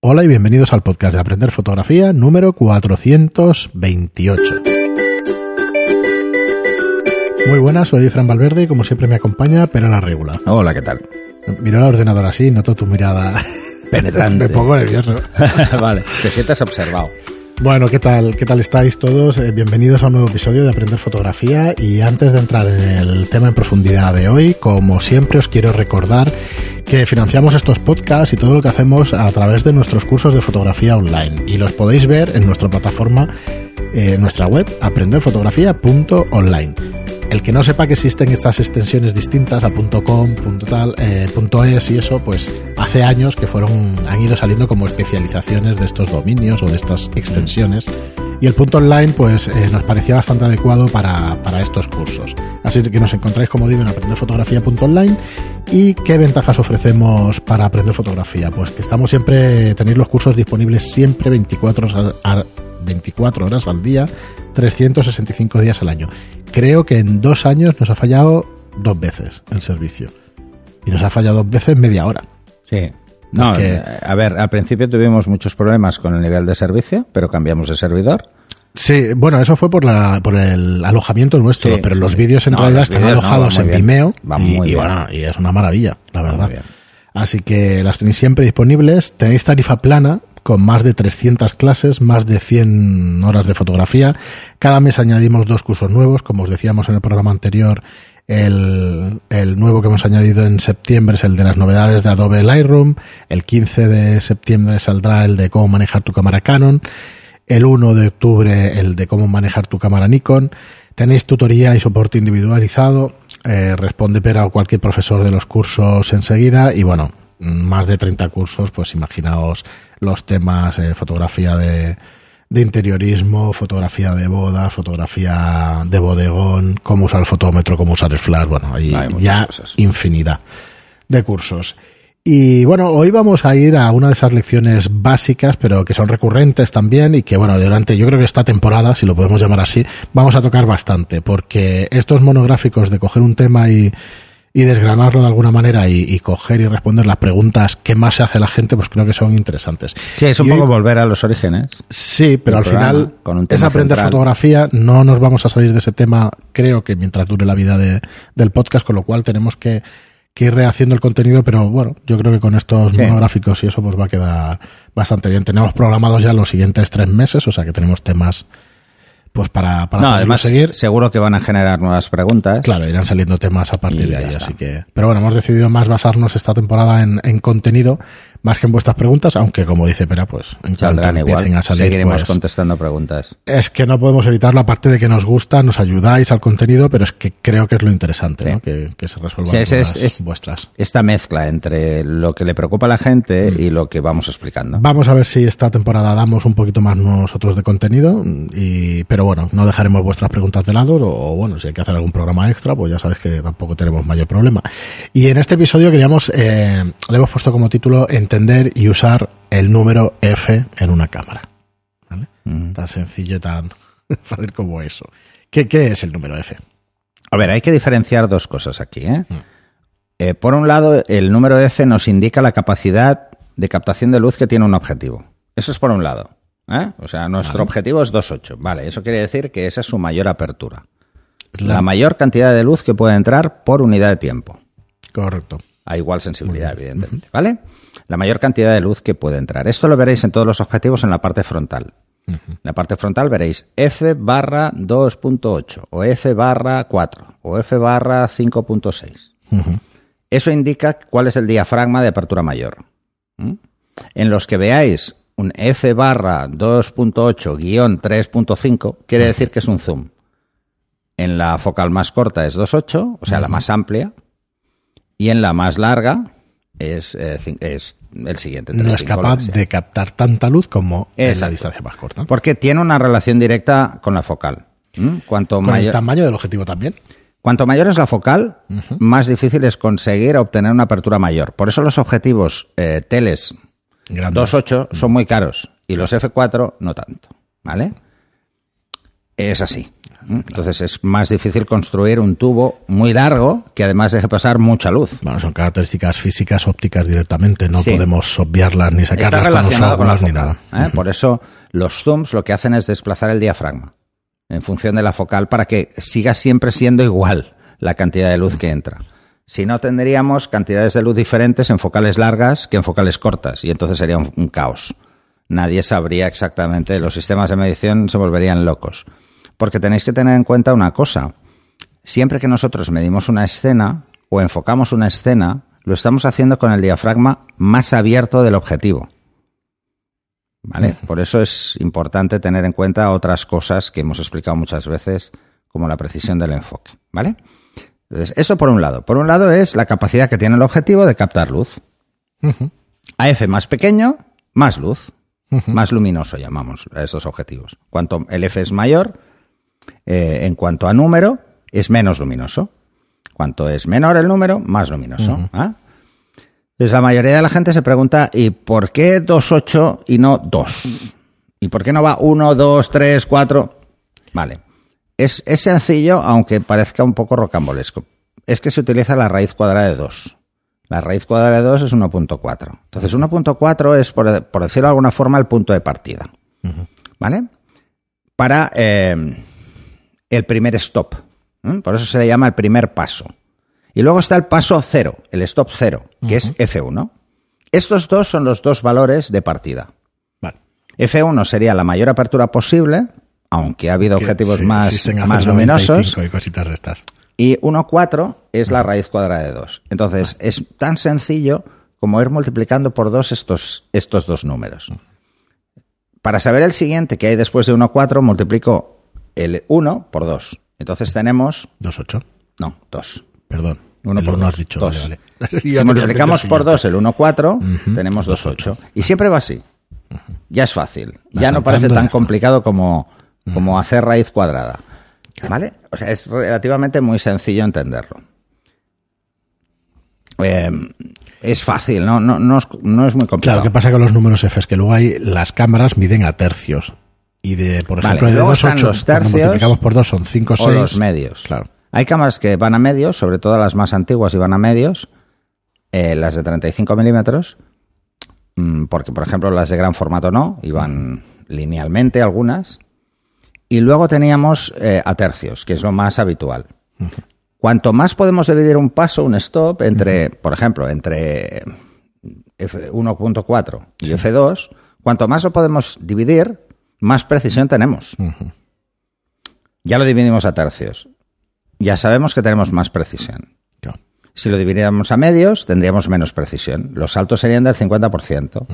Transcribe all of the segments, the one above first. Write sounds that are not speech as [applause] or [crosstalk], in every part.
Hola y bienvenidos al podcast de Aprender Fotografía número 428. Muy buenas, soy Fran Valverde y como siempre me acompaña Pera la Regula. Hola, ¿qué tal? Miro el ordenador así, noto tu mirada Penetrante. [laughs] me pongo nervioso. [laughs] vale, te sientas observado. Bueno, ¿qué tal? ¿Qué tal estáis todos? Eh, bienvenidos a un nuevo episodio de Aprender Fotografía y antes de entrar en el tema en profundidad de hoy, como siempre os quiero recordar que financiamos estos podcasts y todo lo que hacemos a través de nuestros cursos de fotografía online y los podéis ver en nuestra plataforma, eh, en nuestra web aprenderfotografía.online. El que no sepa que existen estas extensiones distintas a .com, .tal, eh, .es y eso, pues hace años que fueron han ido saliendo como especializaciones de estos dominios o de estas extensiones y el punto online pues eh, nos parecía bastante adecuado para, para, estos cursos. Así que nos encontráis como digo en aprenderfotografía.online y qué ventajas ofrecemos para aprender fotografía. Pues que estamos siempre, tenéis los cursos disponibles siempre 24 horas 24 horas al día, 365 días al año. Creo que en dos años nos ha fallado dos veces el servicio. Y nos ha fallado dos veces media hora. Sí. No, Porque... a ver, al principio tuvimos muchos problemas con el nivel de servicio, pero cambiamos de servidor. Sí, bueno, eso fue por, la, por el alojamiento nuestro, sí, pero sí, los vídeos en no, realidad están alojados no, en Vimeo Va y, muy y, bien. bueno, y es una maravilla, la verdad. Así que las tenéis siempre disponibles. Tenéis tarifa plana con más de 300 clases, más de 100 horas de fotografía. Cada mes añadimos dos cursos nuevos, como os decíamos en el programa anterior. El, nuevo que hemos añadido en septiembre es el de las novedades de Adobe Lightroom. El 15 de septiembre saldrá el de cómo manejar tu cámara Canon. El 1 de octubre el de cómo manejar tu cámara Nikon. Tenéis tutoría y soporte individualizado. Eh, responde Pera o cualquier profesor de los cursos enseguida. Y bueno, más de 30 cursos, pues imaginaos los temas, eh, fotografía de, de, interiorismo, fotografía de boda, fotografía de bodegón, cómo usar el fotómetro, cómo usar el flash, bueno, hay, hay ya cosas. infinidad de cursos. Y bueno, hoy vamos a ir a una de esas lecciones básicas, pero que son recurrentes también y que bueno, durante yo creo que esta temporada, si lo podemos llamar así, vamos a tocar bastante, porque estos monográficos de coger un tema y, y desgranarlo de alguna manera y, y, coger y responder las preguntas que más se hace la gente, pues creo que son interesantes. Sí, es un y poco hoy, volver a los orígenes. Sí, pero al final es aprender central. fotografía, no nos vamos a salir de ese tema, creo que mientras dure la vida de, del podcast, con lo cual tenemos que, que, ir rehaciendo el contenido, pero bueno, yo creo que con estos sí. monográficos y eso pues va a quedar bastante bien. Tenemos programados ya los siguientes tres meses, o sea que tenemos temas pues para, para no, además seguir. Seguro que van a generar nuevas preguntas. Claro, irán saliendo temas a partir de ahí, así que. Pero bueno, hemos decidido más basarnos esta temporada en, en contenido más que en vuestras preguntas, aunque como dice Pera, pues en Saldrán igual. a salir, seguiremos pues, contestando preguntas. Es que no podemos evitarlo, aparte de que nos gusta, nos ayudáis al contenido, pero es que creo que es lo interesante, sí. ¿no? que, que, se resuelvan sí, es, es, vuestras. Esta mezcla entre lo que le preocupa a la gente mm. y lo que vamos explicando. Vamos a ver si esta temporada damos un poquito más nosotros de contenido, y, pero bueno, no dejaremos vuestras preguntas de lado, o, o bueno, si hay que hacer algún programa extra, pues ya sabéis que tampoco tenemos mayor problema. Y en este episodio queríamos, eh, le hemos puesto como título Entender y usar el número F en una cámara. ¿vale? Mm. Tan sencillo y tan [laughs] fácil como eso. ¿Qué, ¿Qué, es el número F? A ver, hay que diferenciar dos cosas aquí. ¿eh? Mm. Eh, por un lado, el número F nos indica la capacidad de captación de luz que tiene un objetivo. Eso es por un lado. ¿eh? O sea, nuestro vale. objetivo es 2.8. Vale, eso quiere decir que esa es su mayor apertura. La... la mayor cantidad de luz que puede entrar por unidad de tiempo. Correcto. A igual sensibilidad, evidentemente. ¿Vale? La mayor cantidad de luz que puede entrar. Esto lo veréis en todos los objetivos en la parte frontal. Uh -huh. En la parte frontal veréis F barra 2.8 o F barra 4 o F barra 5.6. Uh -huh. Eso indica cuál es el diafragma de apertura mayor. ¿Mm? En los que veáis un F barra 2.8 guion 3.5 quiere decir que es un zoom. En la focal más corta es 2.8, o sea, la más amplia, y en la más larga es, eh, es el siguiente. No es capaz de captar tanta luz como Exacto. en la distancia más corta. Porque tiene una relación directa con la focal. ¿Mm? Cuanto ¿Con mayor, el tamaño del objetivo también? Cuanto mayor es la focal, uh -huh. más difícil es conseguir obtener una apertura mayor. Por eso los objetivos eh, teles 2.8 son muy caros y los F4 no tanto. ¿Vale? es así. Entonces es más difícil construir un tubo muy largo que además deje pasar mucha luz. Bueno, son características físicas ópticas directamente, no podemos obviarlas ni sacarlas Está relacionado con, con ni nada. ¿eh? Por eso los zooms lo que hacen es desplazar el diafragma en función de la focal para que siga siempre siendo igual la cantidad de luz que entra. Si no, tendríamos cantidades de luz diferentes en focales largas que en focales cortas y entonces sería un caos. Nadie sabría exactamente, los sistemas de medición se volverían locos. Porque tenéis que tener en cuenta una cosa. Siempre que nosotros medimos una escena o enfocamos una escena, lo estamos haciendo con el diafragma más abierto del objetivo. ¿Vale? Por eso es importante tener en cuenta otras cosas que hemos explicado muchas veces, como la precisión del enfoque. ¿Vale? Entonces, eso por un lado. Por un lado es la capacidad que tiene el objetivo de captar luz. A F más pequeño, más luz. Más luminoso llamamos a esos objetivos. Cuanto el F es mayor, eh, en cuanto a número, es menos luminoso. Cuanto es menor el número, más luminoso. ¿ah? Entonces la mayoría de la gente se pregunta, ¿y por qué 2.8 y no 2? ¿Y por qué no va 1, 2, 3, 4? Vale. Es, es sencillo, aunque parezca un poco rocambolesco. Es que se utiliza la raíz cuadrada de 2. La raíz cuadrada de 2 es 1.4. Entonces 1.4 es, por, por, decirlo de alguna forma, el punto de partida. ¿Vale? Para eh, el primer stop. Por eso se le llama el primer paso. Y luego está el paso cero, el stop cero, que es F1. Estos dos son los dos valores de partida. F1 sería la mayor apertura posible, aunque ha habido objetivos más, más luminosos. Y cositas de estas. Y 1,4 es la raíz cuadrada de 2. Entonces, es tan sencillo como ir multiplicando por 2 estos, estos dos números. Para saber el siguiente que hay después de 1,4, multiplico el 1 por 2. Entonces tenemos... 2,8. No, 2. Perdón. 1 por 1 has dicho. 2. [laughs] si [laughs] multiplicamos por 2 el 1,4, tenemos 2,8. Y siempre va así. Ya es fácil. ya no parece tan complicado como, como hacer raíz cuadrada. ¿Vale? O sea, es relativamente muy sencillo entenderlo. Eh, es fácil, ¿no? No, no, es, no es muy complicado. Claro, ¿qué pasa con los números F? Es que luego hay, las cámaras miden a tercios. Y de, por ejemplo, de 2,8 los tercios multiplicamos por 2 son 5 6. O los medios. Claro. Hay cámaras que van a medios, sobre todo las más antiguas y van a medios, eh, las de 35 milímetros, mm, porque por ejemplo las de gran formato no, iban linealmente algunas. Y luego teníamos eh, a tercios, que es lo más habitual. Cuanto más podemos dividir un paso, un stop, entre, por ejemplo, entre F1.4 y F2, cuanto más lo podemos dividir, más precisión tenemos. Ya lo dividimos a tercios. Ya sabemos que tenemos más precisión. Si lo dividiéramos a medios, tendríamos menos precisión. Los saltos serían del 50%.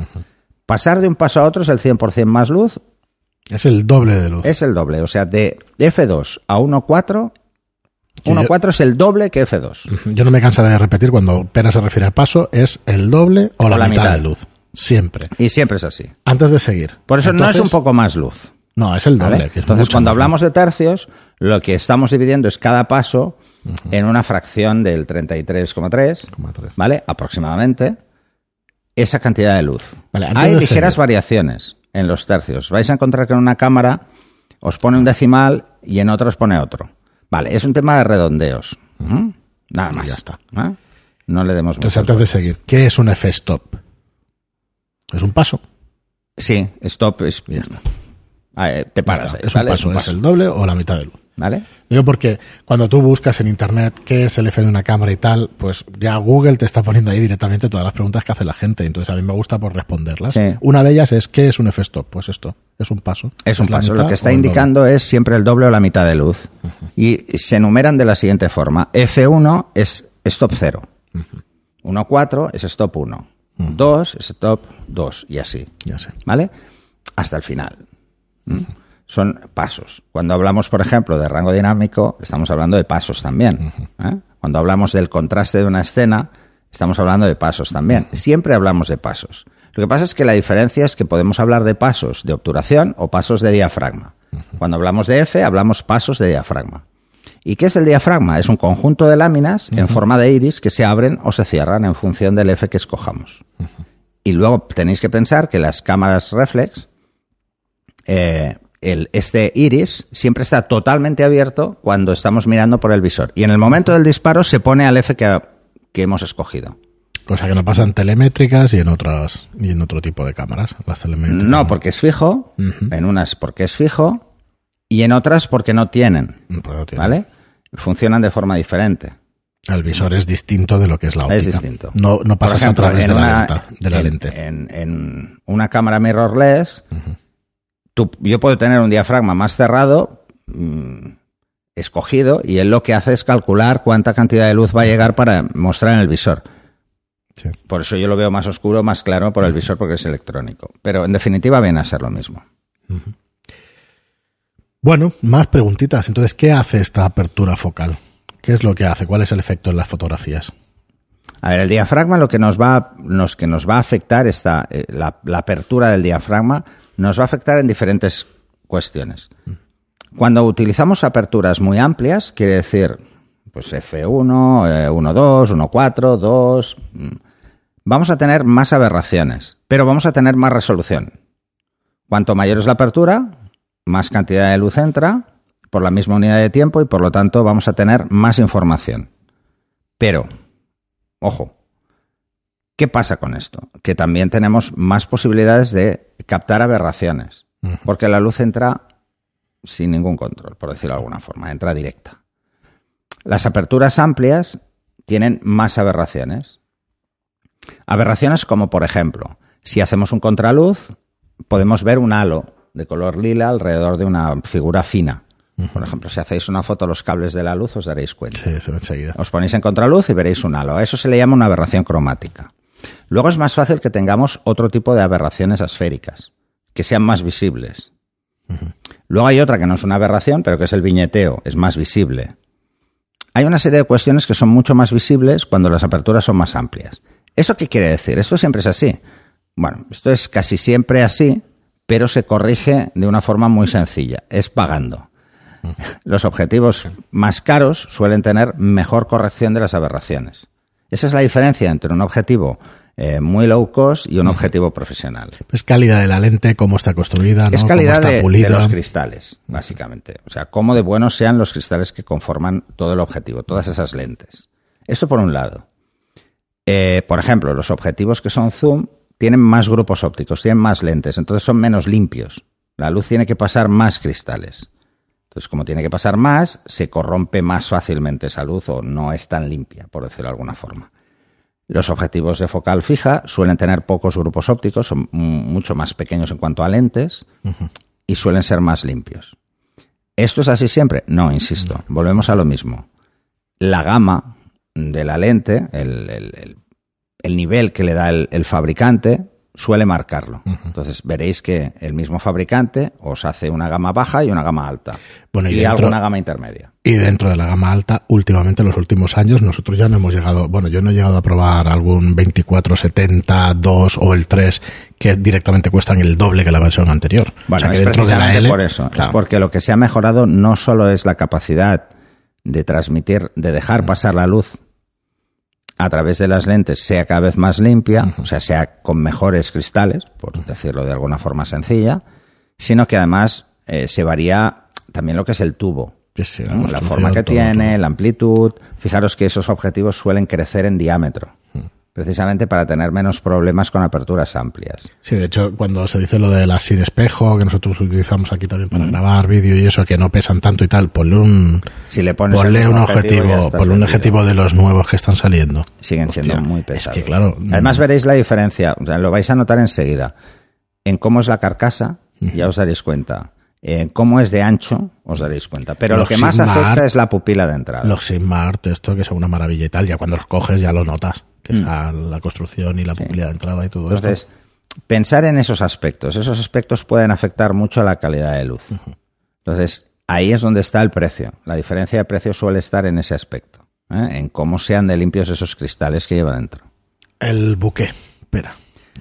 Pasar de un paso a otro es el 100% más luz. Es el doble de luz. Es el doble. O sea, de F2 a 1.4 1.4 es el doble que F2. Yo no me cansaré de repetir cuando Pera se refiere a paso, es el doble o, la, mitad, de luz. Siempre. Y siempre es así. Antes de seguir. Por eso no es un poco más luz. No, es el doble. Entonces, cuando hablamos de tercios, lo que estamos dividiendo es cada paso en una fracción del 33,3, ¿vale? Aproximadamente. Esa cantidad de luz. Hay ligeras variaciones en los tercios. Vais a encontrar que en una cámara os pone un decimal y en otra os pone otro. Vale, es un tema de redondeos. Nada más. ya está. ¿eh? No le demos Entonces, antes de seguir, ¿qué es un F-stop? Es un paso. Sí, stop es. Ya está. Ah, eh, te paras. es, un paso, es, el doble o la mitad de luz. ¿Vale? Digo porque cuando tú buscas en internet qué es el F de una cámara y tal, pues ya Google te está poniendo ahí directamente todas las preguntas que hace la gente. Entonces a mí me gusta por responderlas. Una de ellas es ¿qué es un F-stop? Pues esto, es un paso. Es un paso. Lo que está indicando es siempre el doble o la mitad de luz. Y se enumeran de la siguiente forma. F1 es stop 0. 1.4 es stop 1. 2 es stop 2 y así. Ya sé. ¿Vale? Hasta el final. Son pasos. Cuando hablamos, por ejemplo, de rango dinámico, estamos hablando de pasos también. ¿eh? Cuando hablamos del contraste de una escena, estamos hablando de pasos también. Siempre hablamos de pasos. Lo que pasa es que la diferencia es que podemos hablar de pasos de obturación o pasos de diafragma. Cuando hablamos de F, hablamos pasos de diafragma. ¿Y qué es el diafragma? Es un conjunto de láminas en forma de iris que se abren o se cierran en función del F que escojamos. Y luego tenéis que pensar que las cámaras reflex eh, el, este iris siempre está totalmente abierto cuando estamos mirando por el visor. Y en el momento del disparo se pone al F que, que hemos escogido. Cosa que no pasa en telemétricas y en otras y en otro tipo de cámaras. Las telemétricas. No, porque es fijo. En unas porque es fijo y en otras porque no tienen. Pues no tiene. ¿Vale? Funcionan de forma diferente. El visor es distinto de lo que es la óptica. Es distinto. No, no pasas ejemplo, a través de, la, lenta- de la en- lente. En, en una cámara mirrorless, tú- yo puedo tener un diafragma más cerrado, mm, escogido, y él lo que hace es calcular cuánta cantidad de luz va a llegar para mostrar en el visor. Sí. Por eso yo lo veo más oscuro, más claro por el visor porque es electrónico. Pero en definitiva viene a ser lo mismo. Bueno, más preguntitas. Entonces, ¿qué hace esta apertura focal? ¿Qué es lo que hace? ¿Cuál es el efecto en las fotografías? A ver, el diafragma lo que nos va, nos, que nos va a afectar, esta, eh, la, apertura del diafragma, nos va a afectar en diferentes cuestiones. Cuando utilizamos aperturas muy amplias, quiere decir, pues F1, eh, 1.2, 1.4, 2, mm, vamos a tener más aberraciones, pero vamos a tener más resolución. Cuanto mayor es la apertura, más cantidad de luz entra por la misma unidad de tiempo y por lo tanto vamos a tener más información. Pero, ojo, ¿qué pasa con esto? Que también tenemos más posibilidades de captar aberraciones, porque la luz entra sin ningún control, por decirlo de alguna forma, entra directa. Las aperturas amplias tienen más aberraciones. Aberraciones como, por ejemplo, si hacemos un contraluz, podemos ver un halo de color lila alrededor de una figura fina. Por ejemplo, si hacéis una foto a los cables de la luz, os daréis cuenta. Sí, ve enseguida. Os ponéis en contraluz y veréis un halo. A eso se le llama una aberración cromática. Luego es más fácil que tengamos otro tipo de aberraciones esféricas, que sean más visibles. Luego hay otra que no es una aberración, pero que es el viñeteo, es más visible. Hay una serie de cuestiones que son mucho más visibles cuando las aperturas son más amplias. ¿Eso qué quiere decir? Esto siempre es así. Bueno, esto es casi siempre así, pero se corrige de una forma muy sencilla, es pagando. Los objetivos más caros suelen tener mejor corrección de las aberraciones. Esa es la diferencia entre un objetivo eh, muy low cost y un objetivo profesional. Es calidad de la lente, cómo está construida, ¿no? Es cómo calidad está de, de pulida. los cristales, básicamente. O sea, cómo de buenos sean los cristales que conforman todo el objetivo, todas esas lentes. Esto por un lado. Eh, por ejemplo, los objetivos que son zoom tienen más grupos ópticos, tienen más lentes, entonces son menos limpios. La luz tiene que pasar más cristales. Entonces, como tiene que pasar más, se corrompe más fácilmente esa luz o no es tan limpia, por decirlo de alguna forma. Los objetivos de focal fija suelen tener pocos grupos ópticos, son mucho más pequeños en cuanto a lentes y suelen ser más limpios. ¿Esto es así siempre? No, insisto, volvemos a lo mismo. La gama de la lente, el, el- el- el nivel que le da el, el fabricante, suele marcarlo. Entonces veréis que el mismo fabricante os hace una gama baja y una gama alta. Bueno, y y dentro- alguna gama intermedia. Y dentro de la gama alta, últimamente, en los últimos años, nosotros ya no hemos llegado, bueno, yo no he llegado a probar algún 2470, 2 o el 3 que directamente cuestan el doble que la versión anterior. Bueno, o sea, que es dentro de la L, por eso. claro, Es porque lo que se ha mejorado no solo es la capacidad de transmitir, de dejar pasar la luz a través de las lentes sea cada vez más limpia, o sea, sea con mejores cristales, por decirlo de alguna forma sencilla, sino que además eh, se varía también lo que es el tubo. que sí, ¿no? La forma que todo, tiene, todo. la amplitud. Fijaros que esos objetivos suelen crecer en diámetro, precisamente para tener menos problemas con aperturas amplias. Sí, de hecho, cuando se dice lo de las sin espejo, que nosotros utilizamos aquí también para grabar vídeo y eso, que no pesan tanto y tal, ponle un, Si le pones ponle un objetivo, objetivo, ponle un objetivo de los nuevos que están saliendo. siguen siendo muy es pesados. que, claro, Además mm. veréis la diferencia, o sea, lo vais a notar enseguida. En cómo es la carcasa, ya os daréis cuenta. En cómo es de ancho, os daréis cuenta. Pero lo que más afecta es la pupila de entrada. Los Smart, esto que son una maravilla y tal, ya cuando los coges ya lo notas, que Mm. la construcción y la pupila de entrada y todo Entonces, esto. pensar en esos aspectos. Esos aspectos pueden afectar mucho a la calidad de luz. Entonces, ahí es donde está el precio. La diferencia de precio suele estar en ese aspecto. ¿eh? En cómo sean de limpios esos cristales que lleva dentro. El buque, espera,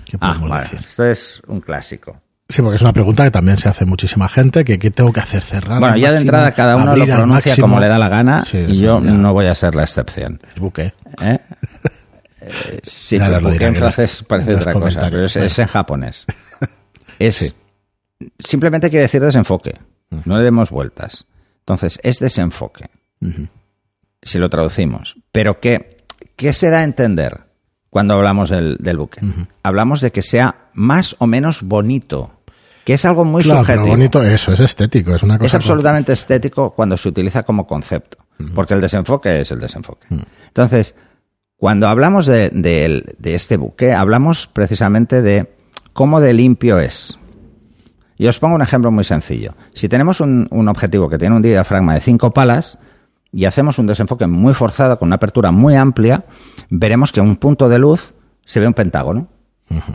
¿qué Ah, podemos vale. decir? Esto es un clásico. Sí, porque es una pregunta que también se hace muchísima gente, que qué tengo que hacer cerrar. Bueno, ya de entrada cada uno lo pronuncia como le da la gana Sí, y yo ya. no voy a ser la excepción. Es buque. ¿eh? [laughs] Eh, sí, Ya pero dirán en francés parece otra cosa, pero es, claro. es en japonés. [laughs] Es Sí. simplemente quiere decir desenfoque. No le demos vueltas. Entonces, es desenfoque. Si lo traducimos. Pero ¿qué, ¿qué se da a entender cuando hablamos del, del buque? Hablamos de que sea más o menos bonito. Que es algo muy Claro, subjetivo. pero bonito, eso, es estético, es una cosa. Es absolutamente estético cuando se utiliza como concepto, porque el desenfoque es el desenfoque. Entonces, cuando hablamos de, de- de este buque, hablamos precisamente de cómo de limpio es. Y os pongo un ejemplo muy sencillo. Si tenemos un, un objetivo que tiene un diafragma de 5 palas y hacemos un desenfoque muy forzado con una apertura muy amplia, veremos que un punto de luz se ve un pentágono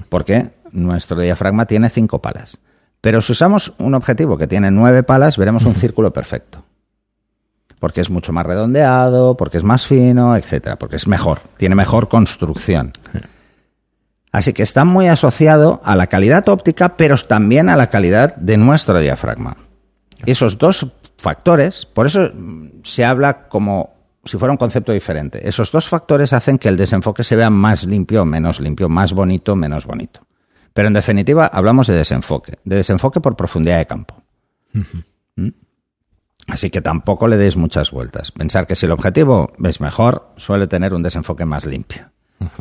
porque nuestro diafragma tiene cinco palas. Pero si usamos un objetivo que tiene nueve palas, veremos un círculo perfecto. Porque es mucho más redondeado, porque es más fino, etcétera, porque es mejor, tiene mejor construcción. Así que está muy asociado a la calidad óptica, pero también a la calidad de nuestro diafragma. Esos dos factores, por eso mm, se habla como si fuera un concepto diferente. Esos dos factores hacen que el desenfoque se vea más limpio menos limpio, más bonito menos bonito. Pero en definitiva hablamos de desenfoque, de desenfoque por profundidad de campo. ¿Mm? Así que tampoco le deis muchas vueltas. Pensar que si el objetivo es mejor, suele tener un desenfoque más limpio,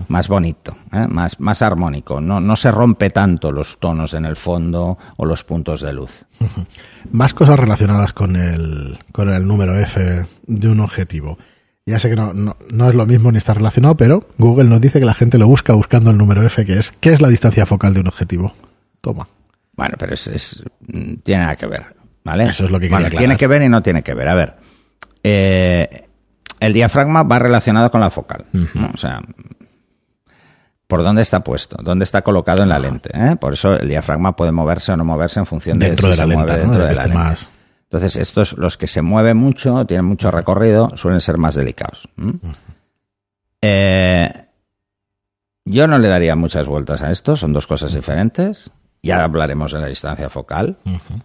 más bonito, ¿eh? más, más armónico. No, no se rompe tanto los tonos en el fondo o los puntos de luz. Más cosas relacionadas con el, con el número F de un objetivo. Ya sé que no, no, no es lo mismo ni está relacionado, pero Google nos dice que la gente lo busca buscando el número F, que es ¿qué es la distancia focal de un objetivo? Toma. Bueno, pero es, es- tiene nada que ver, ¿vale? Eso es lo que Bueno, tiene que ver y no tiene que ver. A ver, eh, el diafragma va relacionado con la focal, ¿no? o sea, por dónde está puesto, dónde está colocado en la lente. ¿eh? Por eso el diafragma puede moverse o no moverse en función Dentro de, de si la se lente, dentro De de la lente. más- Entonces, estos, los que se mueven mucho, tienen mucho recorrido, suelen ser más delicados. Eh, yo no le daría muchas vueltas a esto, son dos cosas diferentes. Ya hablaremos de la distancia focal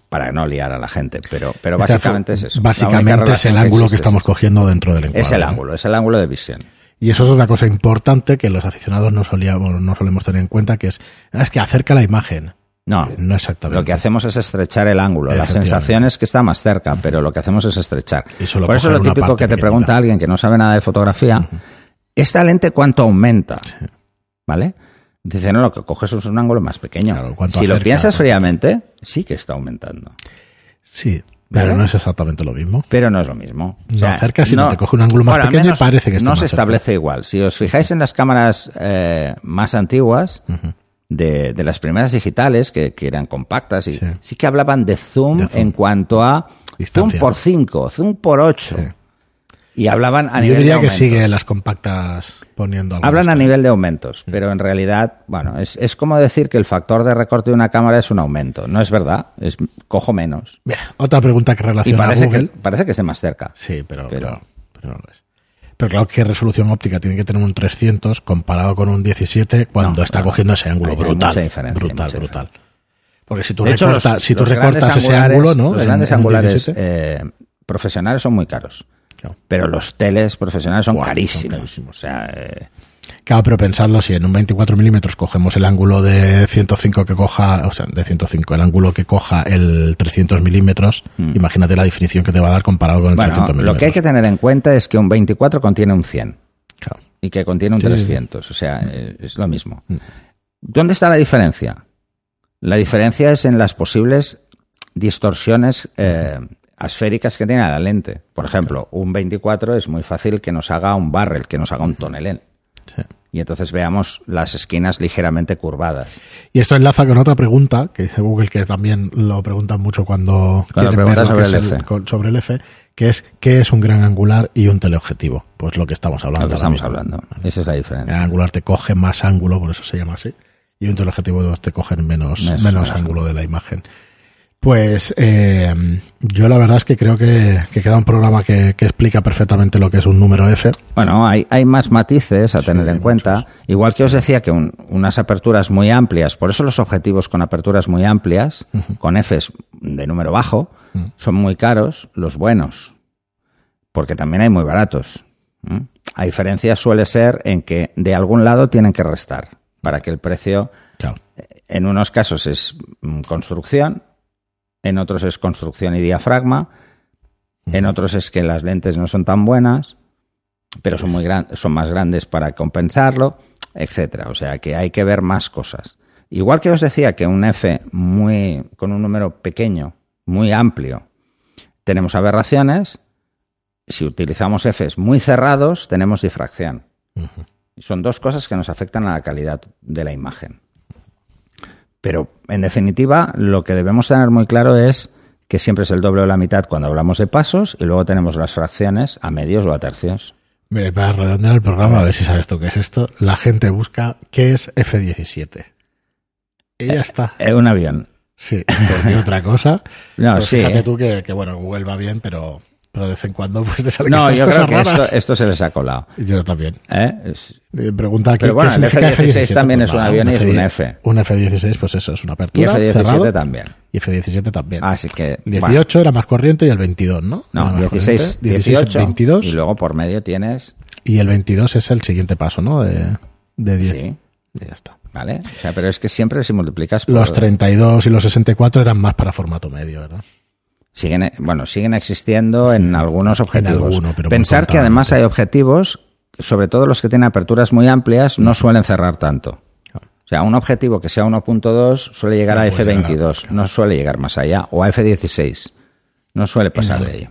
para no liar a la gente, pero, pero básicamente es eso. La Básicamente es el ángulo que estamos cogiendo dentro del encuadre. Es el ¿no? ángulo, es el ángulo de visión. Y eso es una cosa importante que los aficionados no, solíamos, no solemos tener en cuenta, que es, "Ah, es que acerca la imagen. No, Eh, No exactamente. Lo que hacemos es estrechar el ángulo. La sensación es que está más cerca, pero lo que hacemos es estrechar. Por eso lo típico que te pregunta alguien que no sabe nada de fotografía, ¿esta lente cuánto aumenta? ¿Vale? Dice, no, lo que coges es un ángulo más pequeño. Claro, ¿cuánto si lo piensas fríamente, sí que está aumentando. Sí, pero no es exactamente lo mismo. Pero no es lo mismo. No acerca, sino te coge un ángulo más pequeño y menos parece que está No se cerca. establece igual. Si os fijáis en las cámaras eh, más antiguas, de, de las primeras digitales, que, que eran compactas, y Sí. sí. que hablaban de zoom, De zoom. en cuanto a Distancia. zoom por 5, zoom por 8. Sí. Y hablaban a Yo nivel de diría que sigue las compactas poniendo Hablan a nivel de aumentos, pero en realidad, bueno, es, es como decir que el factor de recorte de una cámara es un aumento. No es verdad, es cojo menos. Bien, otra pregunta que Y relaciona a parece Google. que, parece que esté más cerca. Sí, pero, Pero- pero, pero no lo es. Pero claro, ¿qué resolución óptica tiene que tener un 300 comparado con un 17 cuando No, está cogiendo ese ángulo hay- brutal? hay brutal, brutal. Porque si tú De hecho, recortas, los- si tú recortas ese ángulo, ¿no? Los grandes en angulares 17, eh, profesionales son muy caros. Pero los teles profesionales son Buah, son carísimos. carísimos. O sea, eh, Claro, pero pensadlo, si en un 24 milímetros cogemos el ángulo de 105 que coja, o sea, de 105, el ángulo que coja el 300 milímetros, imagínate la definición que te va a dar comparado con el Mm. bueno, 300 milímetros. lo que hay que tener en cuenta es que un 24 contiene un 100 Claro. y que contiene un Sí, sí, sí. 300. O sea, eh, es lo mismo. Mm. ¿Dónde está la diferencia? La diferencia es en las posibles distorsiones eh, asféricas que tiene la lente. Por ejemplo, un 24 es muy fácil que nos haga un barrel, que nos haga un tonelén. Sí. Y entonces veamos las esquinas ligeramente curvadas. Y esto enlaza con otra pregunta que dice Google, que también lo preguntan mucho cuando, Cuando quieren ver sobre el F. sobre el F, que es ¿qué es un gran angular y un teleobjetivo? Pues lo que estamos hablando. Lo que estamos mismo. hablando. Esa es la El diferencia. gran angular te coge más ángulo, por eso se llama así, y un teleobjetivo te cogen menos, Menos- menos menos ángulo de la imagen. Pues eh, yo la verdad es que creo que, que queda un programa que, que explica perfectamente lo que es un número F. Bueno, hay, hay más matices a tener en cuenta. Igual que os decía que un- unas aperturas muy amplias, por eso los objetivos con aperturas muy amplias, con Fs de número bajo, son muy caros, los buenos. Porque también hay muy baratos. ¿m? La diferencia suele ser en que de algún lado tienen que restar para que el precio, Claro. en unos casos es mm, construcción en otros es construcción y diafragma, en otros es que las lentes no son tan buenas, pero son muy grandes, son más grandes para compensarlo, etcétera. O sea que hay que ver más cosas. Igual que os decía que un F muy con un número pequeño, muy amplio, tenemos aberraciones. Si utilizamos Fs muy cerrados, tenemos difracción. Son dos cosas que nos afectan a la calidad de la imagen. Pero, en definitiva, lo que debemos tener muy claro es que siempre es el doble o la mitad cuando hablamos de pasos y luego tenemos las fracciones a medios o a tercios. Mire, para redondear el programa, a ver si sabes tú qué es esto, la gente busca qué es F-17. Y ya está. Es un avión. Sí, porque otra cosa. [laughs] No, Pues sí. Fíjate ¿eh? tú que, que, bueno, Google va bien, pero, pero de vez en cuando [laughs] pues te salen No, yo creo que esto, esto se les ha colado. Y Yo también. ¿eh? Es- Eh, Pregunta qué, Pero bueno, qué el significa F-16 también Pues es un nada, avión y es un F-. Un F-16, pues eso, es una Y apertura. F-17 cerrado, también. Y F-17 también. Así que. 18 era más corriente y el 22, ¿no? bueno, no, más 16, corriente. 16, 18. 22 Y luego por medio tienes. y el 22 es el siguiente paso, ¿no? De, de 10. Sí. Y ya está. ¿Vale? O sea, pero es que siempre si multiplicas por. Los 32 y los 64 eran más para formato medio, ¿verdad? Siguen, bueno, siguen existiendo en algunos objetivos. alguno, pero muy Pensar que además hay objetivos, sobre todo los que tienen aperturas muy amplias, no suelen cerrar tanto. O sea, un objetivo que sea 1.2 suele llegar No a puede llegar a- F22, no suele llegar más allá, o a F16. No suele pasar de ahí.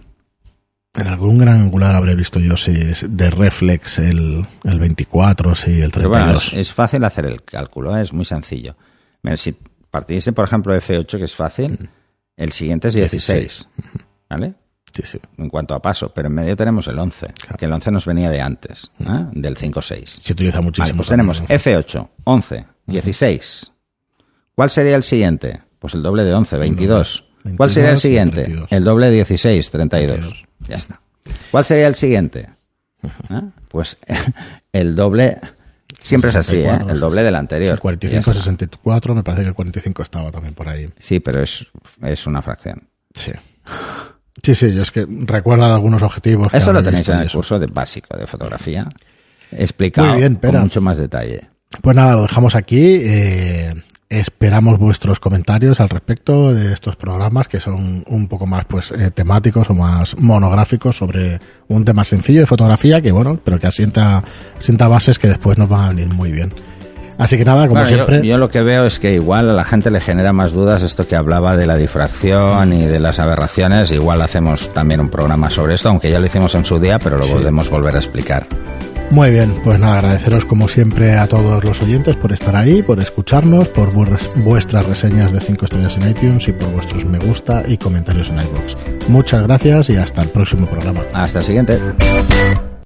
En algún gran angular habré visto yo si es de reflex el, el 24, si el 32. Pero bueno, es, es fácil hacer el cálculo, ¿eh? es muy sencillo. Mira, si partiese, por ejemplo, F8, que es fácil, el siguiente es 16. ¿Vale? Sí, sí. En cuanto a paso, pero en medio tenemos el 11, que el 11 nos venía de antes, ¿eh? del 5-6. Se utiliza muchísimo. Vale, pues tenemos ¿no? F8, 11, 16. ¿Cuál sería el siguiente? Pues el doble de 11, 22. ¿Cuál sería el 22 siguiente? 32. El doble de 16, 32. 32. Ya está. ¿Cuál sería el siguiente? ¿Eh? Pues [laughs] el doble... Siempre es así, ¿eh? 64, El doble del anterior. El 45, Ya está. 64, me parece que el 45 estaba también por ahí. Sí, pero es, es una fracción. Sí. Sí, sí, yo es que recuerda de algunos objetivos. Eso lo tenéis en el eso. curso de básico de fotografía. Explicado Muy bien, con mucho más detalle. Pues nada, lo dejamos aquí. eh, esperamos vuestros comentarios al respecto de estos programas que son un poco más pues eh, temáticos o más monográficos sobre un tema sencillo de fotografía que bueno, pero que asienta, asienta bases que después nos van a ir muy bien. Así que nada, como Bueno, yo- siempre. yo, lo que veo es que igual a la gente le genera más dudas esto que hablaba de la difracción y de las aberraciones. Igual hacemos también un programa sobre esto, aunque ya lo hicimos en su día, pero lo Sí. podemos volver a explicar. Muy bien, pues nada, agradeceros como siempre a todos los oyentes por estar ahí, por escucharnos, por vuestras- reseñas de 5 estrellas en iTunes y por vuestros me gusta y comentarios en iVoox. Muchas gracias y hasta el próximo programa. Hasta el siguiente.